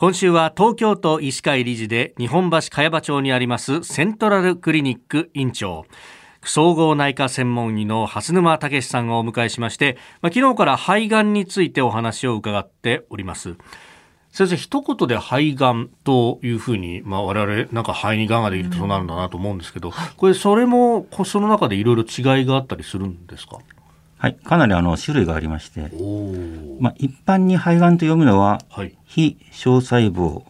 今週は東京都医師会理事で日本橋茅場町にありますセントラルクリニック院長。総合内科専門医の蓮沼武さんをお迎えしまして、まあ、昨日から肺がんについてお話を伺っております。先生一言で肺がんというふうに、まあ、我々なんか肺にがんができるとそうなるんだなと思うんですけど、これそれもその中でいろいろ違いがあったりするんですか？はい、かなりあの種類がありまして、まあ、一般に肺がんと読むのは、はい、非小細胞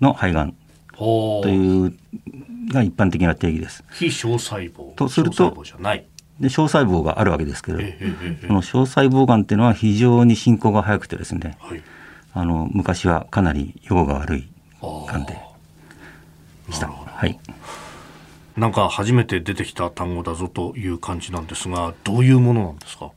の肺がん。というが一般的な定義です。非小細胞。とするとで小細胞があるわけですけど、この小細胞がんっていうのは非常に進行が早くてですね、はい、あの昔はかなり予後が悪いがんでした。はい。なんか初めて出てきた単語だぞという感じなんですがどういうものなんですか？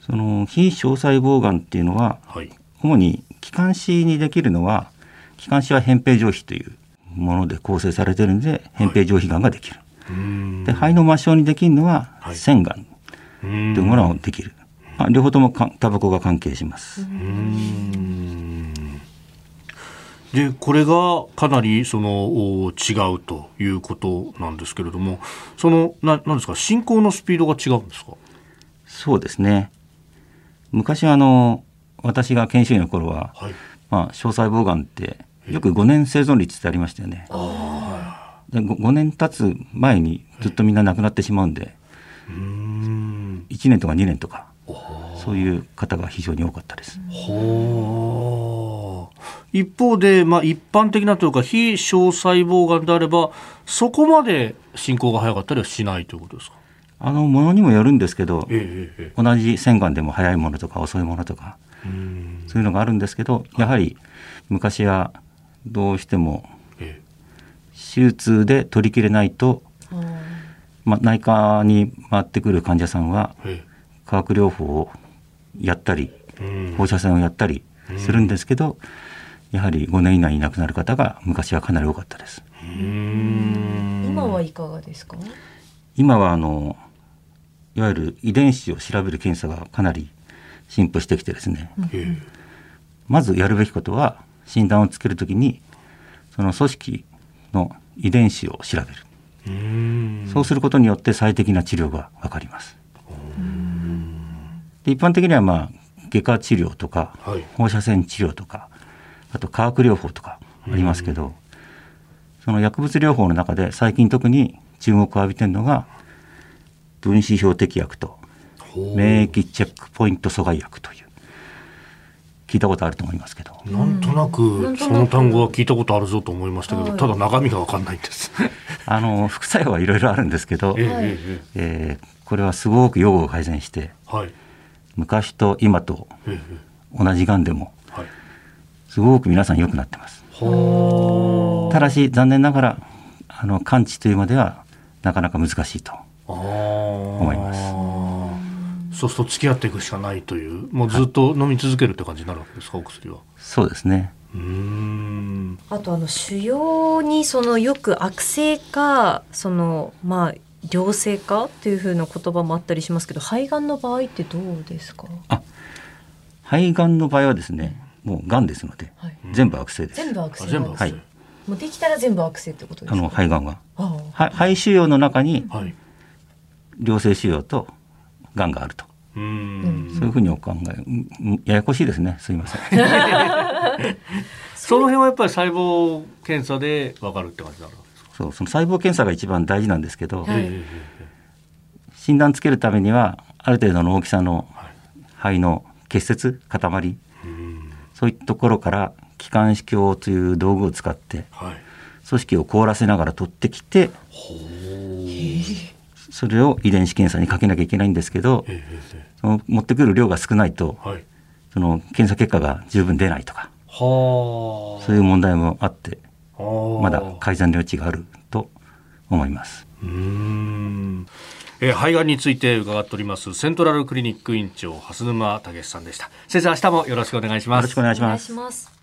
その非小細胞がんっていうのは、はい、主に気管支にできるのは気管支は扁平上皮というもので構成されてるんで扁平上皮がんができる、はい、で肺の末梢にできるのは腺がんというものができる、まあ、両方ともタバコが関係しますでこれがかなりその違うということなんですけれどもそのななんですか？進行のスピードが違うんですか？そうですね。昔あの私が研修医の頃は、はい、まあ、小細胞がんってよく5年生存率ってありましたよね。で 5, 5, 年経つ前にずっとみんな亡くなってしまうんで、1年とか2年とかそういう方が非常に多かったです。一方で、まあ、一般的なというか非小細胞がんであればそこまで進行が早かったりはしないということですか？あのものにもよるんですけど、ええ、同じ腺がんでも早いものとか遅いものとかそういうのがあるんですけどやはり昔はどうしても手術で取りきれないと、まあ、内科に回ってくる患者さんは化学療法をやったり放射線をやったりするんですけどやはり5年以内に亡くなる方が昔はかなり多かったです。今はいかがですか？今はあのいわゆる遺伝子を調べる検査がかなり進歩してきてですね、まずやるべきことは診断をつけるときにその組織の遺伝子を調べる。そうすることによって最適な治療が分かります。一般的にはまあ外科治療とか、はい、放射線治療とかあと化学療法とかありますけどその薬物療法の中で最近特に注目を浴びてるのが分子標的薬と免疫チェックポイント阻害薬という。聞いたことあると思いますけど。なんとなくその単語は聞いたことあるぞと思いましたけど、ただ中身が分かんないんです。あの副作用はいろいろあるんですけど、えー、えー、これはすごく予後を改善して、はい、昔と今と同じがんでも、すごく皆さん良くなってます。ただし残念ながらあの完治というまではなかなか難しいと思います。そうすると付き合っていくしかないというもうずっと飲み続けるって感じになるわけですか、はい、お薬は。そうですね。うんあとあの腫瘍にそのよく悪性かそのまあ良性かっていうふうな言葉もあったりしますけど肺がんの場合ってどうですか？あ肺がんの場合はですねもうがんですので、はい、全部悪性です。全部悪性はい、もうできたら全部悪性ってことですか？あの肺がんは肺腫瘍の中に、良性腫瘍とがんがあると。うん。そういうふうにお考え。ややこしいですね。すいません。その辺はやっぱり細胞検査でわかるって感じなのそうその細胞検査が一番大事なんですけど、はい、診断つけるためにはある程度の大きさの肺の結節塊、そういうところから気管支鏡という道具を使って、組織を凍らせながら取ってきて、それを遺伝子検査にかけなきゃいけないんですけど、その持ってくる量が少ないと、その検査結果が十分出ないとかそういう問題もあってまだ改善の余地があると思います。うんえー、肺がんについて伺っておりますセントラルクリニック院長蓮沼武さんでした。先生明日もよろしくお願いします。よろしくお願いします